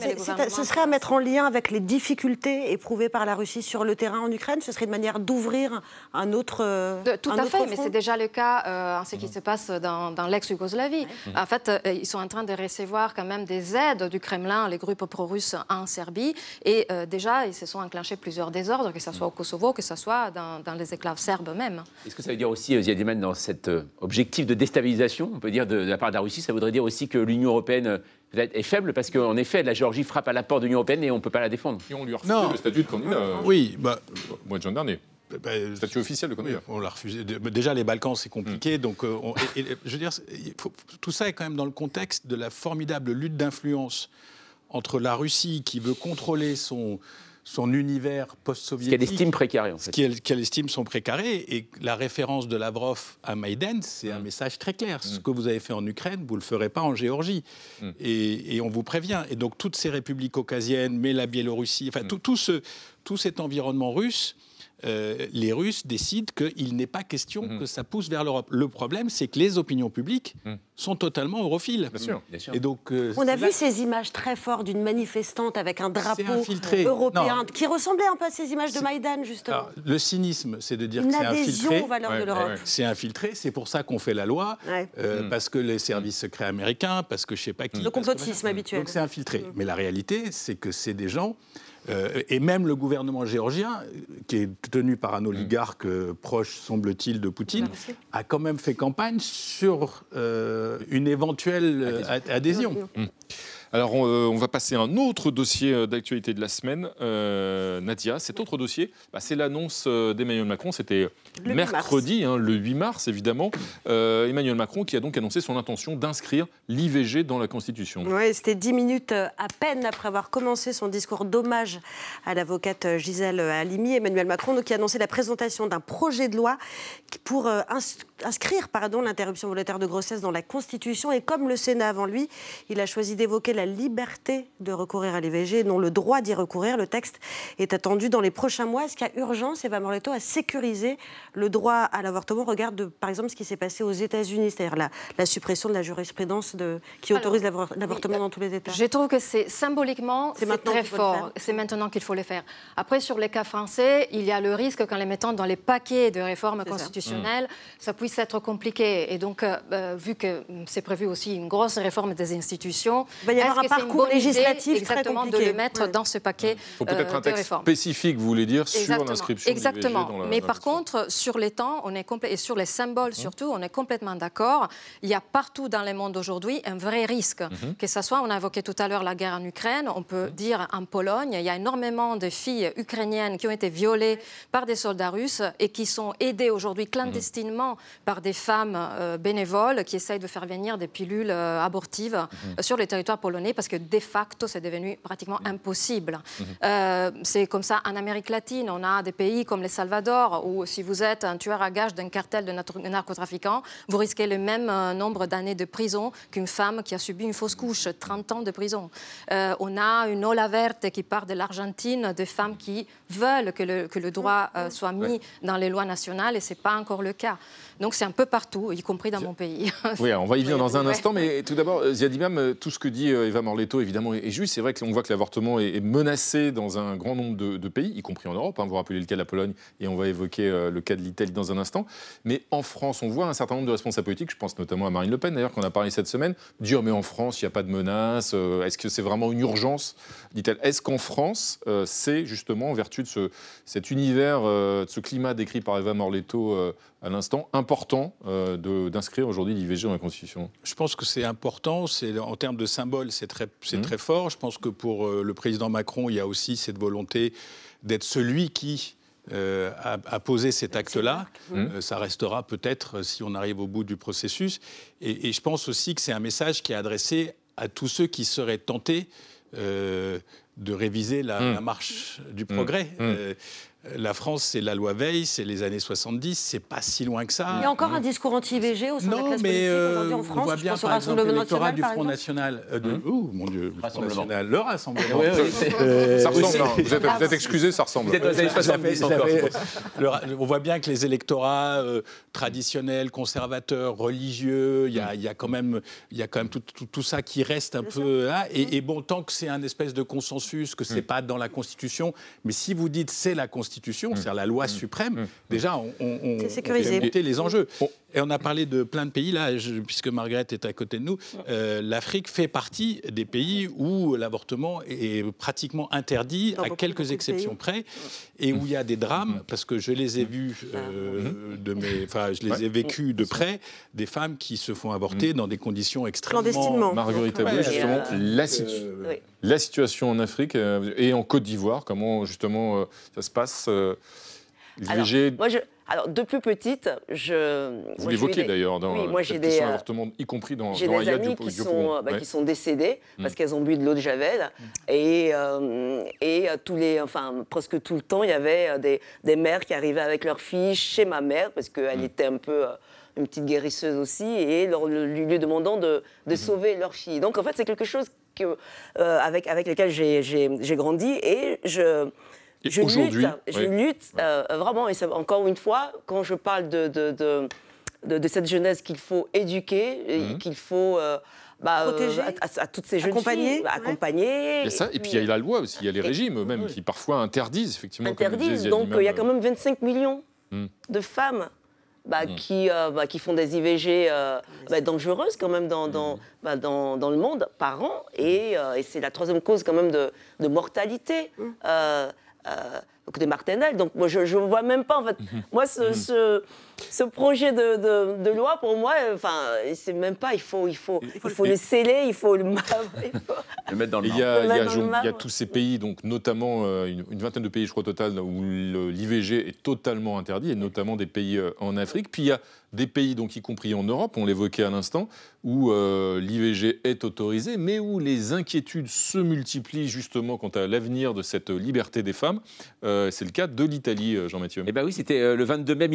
ce serait à mettre en lien avec les difficultés éprouvées par la Russie sur le terrain en Ukraine? Ce serait une manière d'ouvrir un autre. Euh, tout à fait, mais c'est déjà le cas en ce qui mhm. se passe dans, dans l'ex-Yougoslavie. En fait, ils sont en train de recevoir quand même des aides du Kremlin, les groupes pro-russes en Serbie, et déjà, ils se sont enclenchés plusieurs désordres, que ce soit au Kosovo, que ce soit dans, les éclaves serbes même. Est-ce que ça veut dire aussi, Ziad dans cet euh, objectif de déstabilisation, on peut dire, de, la part de la Russie, ça voudrait dire aussi que l'Union européenne euh, est faible? Parce qu'en effet, la Géorgie frappe à la porte de l'Union européenne et on ne peut pas la défendre. Et on lui a refusé le statut de candidat. Euh, oui, bah, au mois de juin dernier. Bah, statut officiel de candidat. on l'a refusé. Déjà, les Balkans, c'est compliqué. Mm. Donc, je veux dire, tout ça est quand même dans le contexte de la formidable lutte d'influence entre la Russie qui veut contrôler son, son univers post-soviétique. Qu'elle estime précaire, en fait. Qu'elle estime son précaré. Et la référence de Lavrov à Maïden, c'est un mm. message très clair. Ce mm. que vous avez fait en Ukraine, vous ne le ferez pas en Géorgie. Et, on vous prévient. Et donc, toutes ces républiques caucasiennes, mais la Biélorussie, enfin, tout, tout, ce, tout cet environnement russe, euh, les Russes décident qu'il n'est pas question mhm. que ça pousse vers l'Europe. Le problème, c'est que les opinions publiques mhm. sont totalement europhiles. Bien sûr. Et donc, euh, On a vu ces images très fortes d'une manifestante avec un drapeau européen qui ressemblait un peu à ces images de Maïdan, justement. le cynisme, c'est de dire que c'est infiltré. Aux valeurs de l'Europe. C'est infiltré, c'est pour ça qu'on fait la loi, euh, parce que les services secrets américains, parce que je ne sais pas qui. Le complotisme habituel. Donc c'est infiltré. Mais la réalité, c'est que c'est des gens et même le gouvernement géorgien, qui est tenu par un oligarque proche, semble-t-il, de Poutine, a quand même fait campagne sur une éventuelle adhésion. Alors, euh, on, va passer à un autre dossier euh, d'actualité de la semaine. Euh, Nadia, cet autre dossier, bah, c'est l'annonce d'Emmanuel Macron. C'était mercredi, hein, le 8 mars, évidemment. Emmanuel Macron qui a donc annoncé son intention d'inscrire l'IVG dans la Constitution. Oui, c'était dix minutes à peine après avoir commencé son discours d'hommage à l'avocate Gisèle Halimi. Emmanuel Macron qui a annoncé la présentation d'un projet de loi pour inscrire l'interruption volontaire de grossesse dans la Constitution. Et comme le Sénat avant lui, il a choisi d'évoquer la la liberté de recourir à l'IVG, non le droit d'y recourir. Le texte est attendu dans les prochains mois. Est-ce qu'il y a urgence, Eva Morletto, à sécuriser le droit à l'avortement? Regarde, par exemple, ce qui s'est passé aux États-Unis, c'est-à-dire la, la, suppression de la jurisprudence de, qui autorise l'avortement dans tous les États. Je trouve que c'est symboliquement, c'est très fort. C'est maintenant qu'il faut le faire. Après, sur les cas français, il y a le risque qu'en les mettant dans les paquets de réformes constitutionnelles, ça. puisse être compliqué. Et donc, euh, euh, vu que c'est prévu aussi une grosse réforme des institutions, un parcours législatif exactement de le mettre dans ce paquet. Il faut peut-être euh, un texte spécifique, vous voulez dire, sur l'inscription. Exactement. Dans la, Mais par contre, sur les temps, on est et sur les symboles mmh. surtout, on est complètement d'accord. Il y a partout dans le monde aujourd'hui un vrai risque, mmh. que ce soit, on a évoqué tout à l'heure la guerre en Ukraine, on peut mmh. dire en Pologne, il y a énormément de filles ukrainiennes qui ont été violées par des soldats russes et qui sont aidées aujourd'hui clandestinement par des femmes euh, bénévoles qui essayent de faire venir des pilules euh, abortives sur les territoires polonais parce que de facto, c'est devenu pratiquement mm. impossible. Mm-hmm. Euh, c'est comme ça en Amérique latine. On a des pays comme le Salvador où si vous êtes un tueur à gage d'un cartel de narcotrafiquants, vous risquez le même euh, nombre d'années de prison qu'une femme qui a subi une fausse couche, 30 ans de prison. Euh, on a une ola verte qui part de l'Argentine, de femmes qui veulent que le, que le droit soit mis dans les lois nationales et ce n'est pas encore le cas. Donc c'est un peu partout, y compris dans mon pays. Oui, on va y venir dans un instant, mais tout d'abord, Ziadimam, tout ce que dit Eva Morletto, évidemment, est juste. C'est vrai qu'on voit que l'avortement est menacé dans un grand nombre de, pays, y compris en Europe. Hein. Vous rappelez le cas de la Pologne et on va évoquer euh, le cas de l'Italie dans un instant. Mais en France, on voit un certain nombre de responsables politiques, je pense notamment à Marine Le Pen d'ailleurs, qu'on a parlé cette semaine, dire mais en France, il n'y a pas de menace. Euh, est-ce que c'est vraiment une urgence dit-elle. Est-ce qu'en France, euh, c'est justement en vertu de ce, cet univers, de ce climat décrit par Eva Morletto à l'instant, important d'inscrire aujourd'hui l'IVG dans la Constitution Je pense que c'est important. En termes de symbole, c'est très, c'est mmh. très fort. Je pense que pour euh, le président Macron, il y a aussi cette volonté d'être celui qui euh, a, posé cet acte-là. Mmh. Euh, ça restera peut-être si on arrive au bout du processus. Et, je pense aussi que c'est un message qui est adressé à tous ceux qui seraient tentés de réviser la, mmh. marche du progrès la France, c'est la loi Veil, c'est les années 70, c'est pas si loin que ça. Il y a encore un discours anti-IVG au sein de la classe politique aujourd'hui en France. On voit bien, par exemple, l'électorat du Front National. Euh, de, oh, mon Dieu, le Front National, le Rassemblement. Euh, ça ressemble, hein. vous, êtes, excusé, ça ressemble. Vous êtes dans les années 70 encore. on voit bien que les électorats euh, traditionnels, conservateurs, religieux, il y, a, y a quand même, y a quand même tout, tout, ça qui reste un peu. Hein, et, et, bon, tant que c'est un espèce de consensus, que c'est mm. pas dans la Constitution, mais si vous dites c'est la Constitution, Mmh. c'est-à-dire la loi mmh. suprême, mmh. déjà, on, on, on, les enjeux. Et on a parlé de plein de pays, là, puisque Margaret est à côté de nous. Euh, L'Afrique fait partie des pays où l'avortement est pratiquement interdit, à quelques exceptions près, et où il y a des drames, parce que je les ai vus, euh, de mes, enfin, je les ai vécus de près, des femmes qui se font avorter dans des conditions extrêmement... Marguerite justement, la, la, situation en Afrique euh, et en Côte d'Ivoire, comment justement ça se passe l'IVG alors, de plus petite, je. Vous l'évoquez d'ailleurs dans oui, moi, j'ai des euh, y compris dans, j'ai des amis qui, sont, bah, qui sont décédés mm. parce qu'elles ont bu de l'eau de javel. Mm. Et, euh, et euh, tous les, enfin, presque tout le temps, il y avait des, des mères qui arrivaient avec leurs filles chez ma mère parce qu'elle mm. était un peu une petite guérisseuse aussi, et leur, lui, lui demandant de, de sauver leur fille. Donc, en fait, c'est quelque chose que, avec, avec lequel j'ai, j'ai grandi et je je lutte, je lutte euh, vraiment, et encore une fois, quand je parle de, de, de, cette jeunesse qu'il faut éduquer, mhm. qu'il faut... Euh, bah, Protéger, euh, à, toutes ces jeunes accompagner, filles, accompagner. Et, ça, et puis il y a la loi aussi, il y a les régimes même qui parfois interdisent effectivement. Interdisent, donc il y a quand même 25 millions hmm. de femmes bah, mm. qui, bah, qui font des IVG bah, dangereuses quand même dans, dans, mm. dans, dans, le monde par an. Et, et c'est la troisième cause quand même de, de mortalité. Mm donc des martinelles. Donc moi, je ne vois même pas, en fait. Mhm. Moi, ce, mhm. ce, ce projet de, de, loi, pour moi, enfin, c'est même pas, il faut, il faut, il faut, le sceller, il faut le, le mettre dans le Il y a, il y a, il y a tous ces pays, donc notamment euh, une, vingtaine de pays, je crois, total, où l'IVG est totalement interdit, et notamment des pays euh, en Afrique. Puis il y a des pays, donc y compris en Europe, on l'évoquait à l'instant, où euh, l'IVG est autorisé, mais où les inquiétudes se multiplient justement quant à l'avenir de cette liberté des femmes. c'est le cas de l'Italie, Jean-Mathieu. Eh bien oui, c'était le 22 mai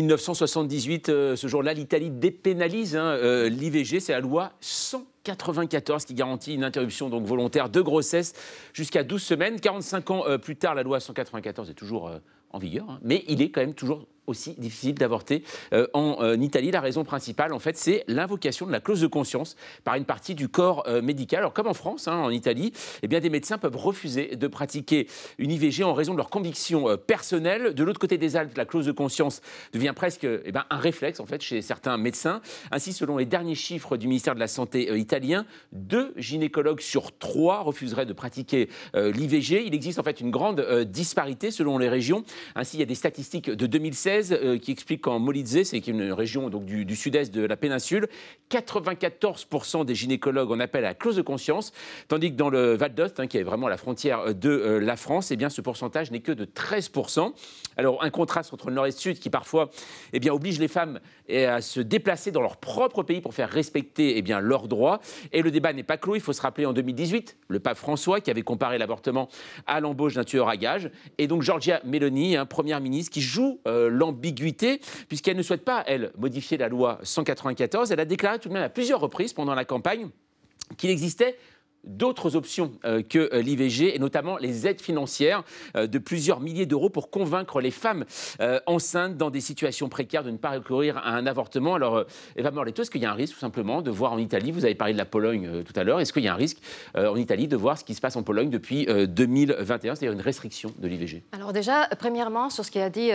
1978. ce jour-là, l'Italie dépénalise hein, l'IVG. C'est la loi 194 qui garantit une interruption donc volontaire de grossesse jusqu'à 12 semaines. 45 ans plus tard, la loi 194 est toujours en vigueur, hein, mais il est quand même toujours aussi difficile d'avorter euh, en euh, Italie. La raison principale, en fait, c'est l'invocation de la clause de conscience par une partie du corps euh, médical. Alors, comme en France, hein, en Italie, eh bien, des médecins peuvent refuser de pratiquer une IVG en raison de leurs convictions personnelles. De l'autre côté des Alpes, la clause de conscience devient presque eh bien, un réflexe, en fait, chez certains médecins. Ainsi, selon les derniers chiffres du ministère de la Santé italien, deux gynécologues sur trois refuseraient de pratiquer l'IVG. Il existe en fait une grande disparité selon les régions. Ainsi, il y a des statistiques de 2016 euh, qui explique qu'en Molitze, c'est une région donc, du, sud-est de la péninsule, 94% des gynécologues en appellent à la clause de conscience, tandis que dans le Val d'Ost, hein, qui est vraiment la frontière de euh, la France, eh bien, ce pourcentage n'est que de 13%. Alors un contraste entre le nord et le sud qui parfois eh bien, oblige les femmes eh, à se déplacer dans leur propre pays pour faire respecter eh bien, leurs droits. Et le débat n'est pas clos, il faut se rappeler en 2018, le pape François qui avait comparé l'avortement à l'embauche d'un tueur à gages, et donc Georgia Meloni, hein, première ministre, qui joue euh, ambiguïté, puisqu'elle ne souhaite pas, elle, modifier la loi 194. Elle a déclaré tout de même à plusieurs reprises pendant la campagne qu'il existait d'autres options euh, que euh, l'IVG, et notamment les aides financières euh, de plusieurs milliers d'euros pour convaincre les femmes enceintes dans des situations précaires de ne pas recourir à un avortement. Alors, Eva Morletto, est-ce qu'il y a un risque tout simplement de voir en Italie, vous avez parlé de la Pologne tout à l'heure, est-ce qu'il y a un risque en Italie de voir ce qui se passe en Pologne depuis 2021, c'est-à-dire une restriction de l'IVG Alors déjà, premièrement, sur ce qu'a dit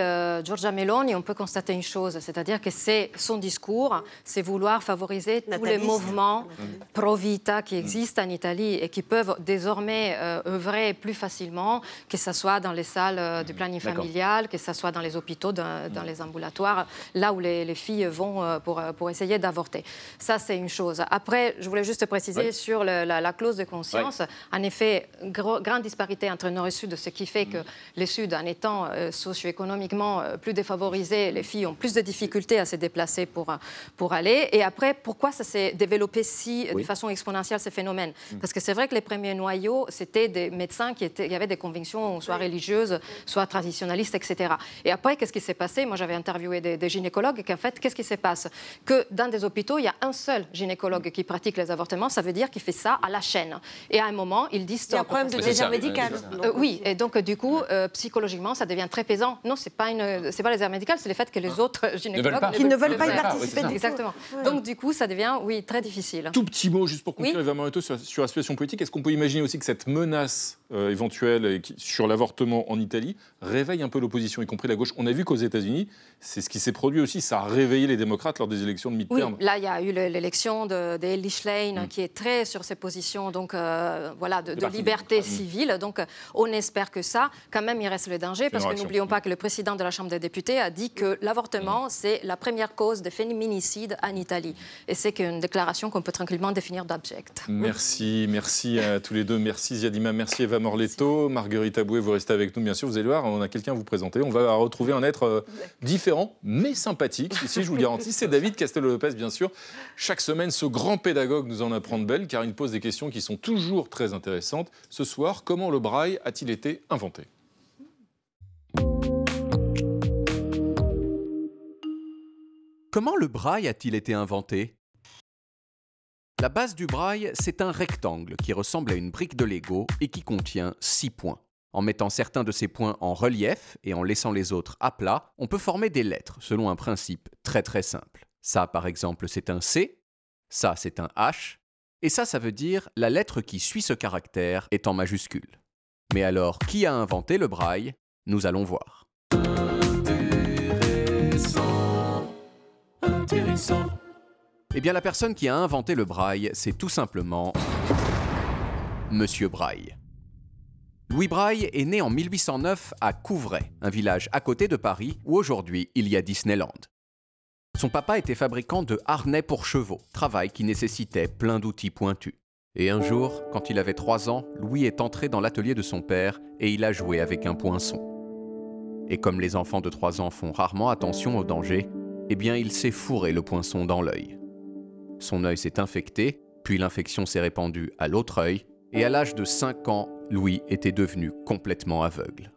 Giorgia Meloni, on peut constater une chose, c'est-à-dire que c'est son discours, c'est vouloir favoriser tous les mouvements pro-vita qui existent en Italie et qui peuvent désormais euh, œuvrer plus facilement, que ce soit dans les salles euh, du planning familial, que ce soit dans les hôpitaux, dans, dans les ambulatoires, là où les, filles vont euh, pour, pour essayer d'avorter. Ça, c'est une chose. Après, je voulais juste préciser sur la, clause de conscience. En effet, grande disparité entre Nord et Sud, ce qui fait que les Sud, en étant socio-économiquement plus défavorisés, les filles ont plus de difficultés à se déplacer pour, pour aller. Et après, pourquoi ça s'est développé si, de façon exponentielle, ces phénomènes. Parce que c'est vrai que les premiers noyaux, c'était des médecins qui, étaient, qui avaient des convictions soit religieuses, soit traditionnalistes, etc. Et après, qu'est-ce qui s'est passé? Moi, j'avais interviewé des, gynécologues, et qu'en fait, qu'est-ce qui se passe? Que dans des hôpitaux, il y a un seul gynécologue qui pratique les avortements, ça veut dire qu'il fait ça à la chaîne. Et à un moment, il dit stop. Il y a un problème de désert médical. Euh, oui, et donc du coup, euh, psychologiquement, ça devient très pesant. Non, c'est pas une, c'est pas les médical, c'est le fait que les autres gynécologues qui ne veulent pas y participer. Exactement. Donc du coup, ça devient, oui, très difficile. Tout petit mot juste pour conclure, oui. sur, sur la Est-ce qu'on peut imaginer aussi que cette menace euh, éventuelle sur l'avortement en Italie réveille un peu l'opposition, y compris la gauche. On a vu qu'aux États-Unis, c'est ce qui s'est produit aussi, ça a réveillé les démocrates lors des élections de mi-terme. Oui, là, il y a eu l'élection d'Ellie Schlein mm. qui est très sur ses positions donc, euh, voilà, de, liberté mm. civile. Donc, euh, on espère que ça, quand même, il reste le danger, parce que n'oublions pas que le président de la Chambre des députés a dit que l'avortement, mm. c'est la première cause de féminicide en Italie. Et c'est une déclaration qu'on peut tranquillement définir d'abject. Merci, merci à tous les deux. Merci Ziadima, merci Eva Morletto. Marguerite Aboué, vous restez avec nous, bien sûr. Vous allez voir, on a quelqu'un à vous présenter. On va retrouver un être euh, différent, mais sympathique. Ici, je vous le garantis, c'est David Castello-Lopez, bien sûr. Chaque semaine, ce grand pédagogue nous en apprend de belles, car il pose des questions qui sont toujours très intéressantes. Ce soir, comment le braille a-t-il été inventé? Comment le braille a-t-il été inventé? La base du braille, c'est un rectangle qui ressemble à une brique de Lego et qui contient 6 points. En mettant certains de ces points en relief et en laissant les autres à plat, on peut former des lettres selon un principe très très simple. Ça, par exemple, c'est un C, ça, c'est un H, et ça, ça veut dire la lettre qui suit ce caractère est en majuscule. Mais alors, qui a inventé le braille? Nous allons voir. Eh bien, la personne qui a inventé le braille, c'est tout simplement Monsieur Braille. Louis Braille est né en 1809 à Couvray, un village à côté de Paris où aujourd'hui il y a Disneyland. Son papa était fabricant de harnais pour chevaux, travail qui nécessitait plein d'outils pointus. Et un jour, quand il avait 3 ans, Louis est entré dans l'atelier de son père et il a joué avec un poinçon. Et comme les enfants de 3 ans font rarement attention au danger, eh bien il s'est fourré le poinçon dans l'œil. Son œil s'est infecté, puis l'infection s'est répandue à l'autre œil, et à l'âge de 5 ans, Louis était devenu complètement aveugle.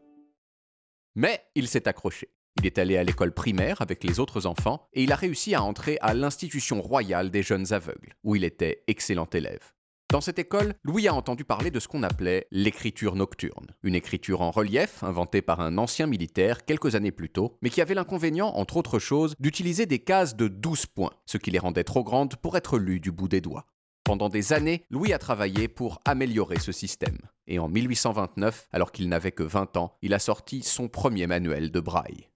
Mais il s'est accroché. Il est allé à l'école primaire avec les autres enfants et il a réussi à entrer à l'institution royale des jeunes aveugles, où il était excellent élève. Dans cette école, Louis a entendu parler de ce qu'on appelait l'écriture nocturne, une écriture en relief inventée par un ancien militaire quelques années plus tôt, mais qui avait l'inconvénient, entre autres choses, d'utiliser des cases de 12 points, ce qui les rendait trop grandes pour être lues du bout des doigts. Pendant des années, Louis a travaillé pour améliorer ce système. Et en 1829, alors qu'il n'avait que 20 ans, il a sorti son premier manuel de braille.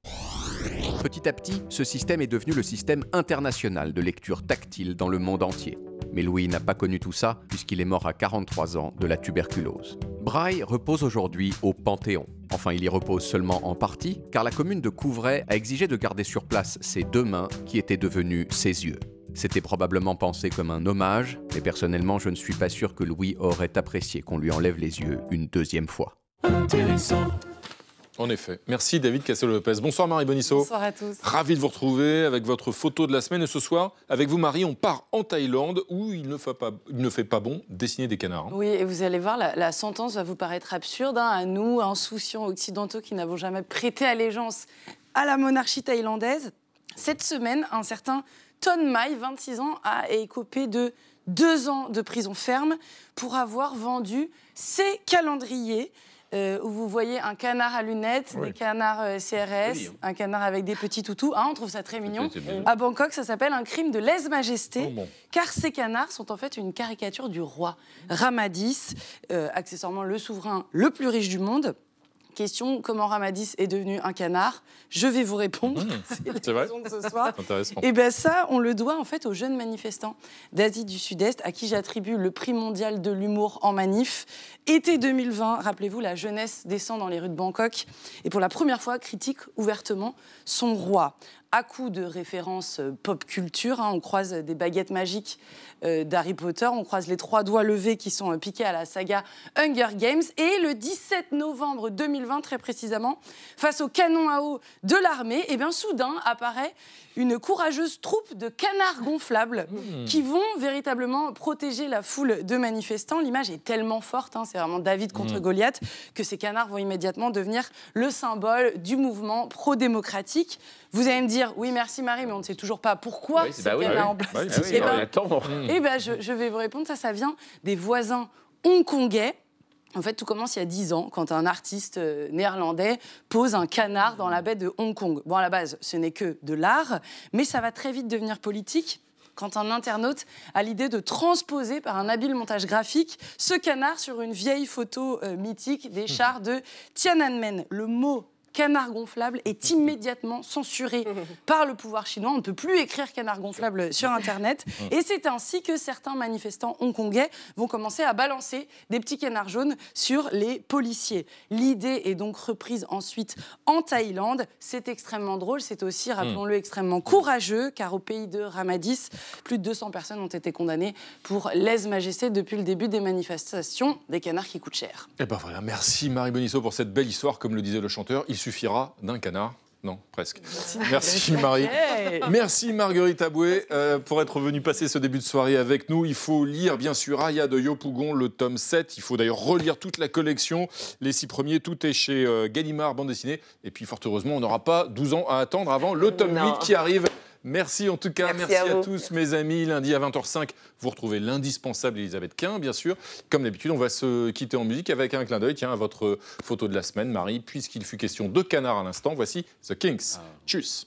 Petit à petit, ce système est devenu le système international de lecture tactile dans le monde entier. Mais Louis n'a pas connu tout ça puisqu'il est mort à 43 ans de la tuberculose. Braille repose aujourd'hui au Panthéon. Enfin, il y repose seulement en partie, car la commune de Couvray a exigé de garder sur place ses deux mains qui étaient devenues ses yeux. C'était probablement pensé comme un hommage, mais personnellement, je ne suis pas sûr que Louis aurait apprécié qu'on lui enlève les yeux une deuxième fois. Intéressant. En effet. Merci David Cassel-Lopez. Bonsoir Marie Bonisso. Bonsoir à tous. Ravi de vous retrouver avec votre photo de la semaine. Et ce soir, avec vous Marie, on part en Thaïlande où il ne fait pas, ne fait pas bon dessiner des canards. Hein. Oui, et vous allez voir, la, sentence va vous paraître absurde hein, à nous, insouciants occidentaux qui n'avons jamais prêté allégeance à la monarchie thaïlandaise. Cette semaine, un certain Ton Mai, 26 ans, a écopé de deux ans de prison ferme pour avoir vendu ses calendriers euh, où vous voyez un canard à lunettes, des canards euh, CRS, hein. un canard avec des petits toutous. Ah, on trouve ça très mignon. À Bangkok, ça s'appelle un crime de lèse-majesté, oh, car ces canards sont en fait une caricature du roi Ramadis, euh, accessoirement le souverain le plus riche du monde. Question comment Ramadis est devenu un canard? Je vais vous répondre. Mmh. c'est vrai? De ce soir. Intéressant. Et bien ça, on le doit en fait aux jeunes manifestants d'Asie du Sud-Est à qui j'attribue le prix mondial de l'humour en manif. Été 2020, rappelez-vous, la jeunesse descend dans les rues de Bangkok et pour la première fois critique ouvertement son roi à coup de références euh, pop culture. Hein. on croise des baguettes magiques euh, d'Harry Potter, on croise les trois doigts levés qui sont euh, piqués à la saga Hunger Games. Et le 17 novembre 2020, très précisément, face au canon à eau de l'armée, et eh bien soudain apparaît une courageuse troupe de canards gonflables mmh. qui vont véritablement protéger la foule de manifestants. L'image est tellement forte, hein, c'est vraiment David contre mmh. Goliath, que ces canards vont immédiatement devenir le symbole du mouvement pro-démocratique. Vous allez me dire, oui, merci Marie, mais on ne sait toujours pas pourquoi c'est bah bah en place. Bah et ben, je, je vais vous répondre, ça, ça vient des voisins hongkongais en fait, tout commence il y a 10 ans, quand un artiste euh, néerlandais pose un canard dans la baie de Hong Kong. Bon, à la base, ce n'est que de l'art, mais ça va très vite devenir politique quand un internaute a l'idée de transposer par un habile montage graphique ce canard sur une vieille photo euh, mythique des chars de Tiananmen. Le mot canard gonflable est immédiatement censuré par le pouvoir chinois. On ne peut plus écrire canard gonflable sur Internet. Et c'est ainsi que certains manifestants hongkongais vont commencer à balancer des petits canards jaunes sur les policiers. L'idée est donc reprise ensuite en Thaïlande. C'est extrêmement drôle, c'est aussi, hmm. rappelons-le, extrêmement courageux, car au pays de Ramadis, plus de 200 personnes ont été condamnées pour lèse-majesté depuis le début des manifestations des canards qui coûtent cher. Et eh ben voilà, merci Marie Bonisso pour cette belle histoire, comme le disait le chanteur suffira d'un canard. Non, presque. Merci, Marie. Merci Marguerite Aboué euh, pour être venue passer ce début de soirée avec nous. Il faut lire bien sûr Aya de Yopougon, le tome 7. Il faut d'ailleurs relire toute la collection. Les six premiers, tout est chez euh, Gallimard, bande dessinée. Et puis fort heureusement, on n'aura pas 12 ans à attendre avant le tome 8 qui arrive Merci en tout cas, merci, à, tous mes amis. Lundi à 20h05, vous retrouvez l'indispensable Elisabeth Quint, bien sûr. Comme d'habitude, on va se quitter en musique avec un clin d'œil, tiens, à votre photo de la semaine, Marie, puisqu'il fut question de canard à l'instant. Voici The Kings. Ah. Tchuss.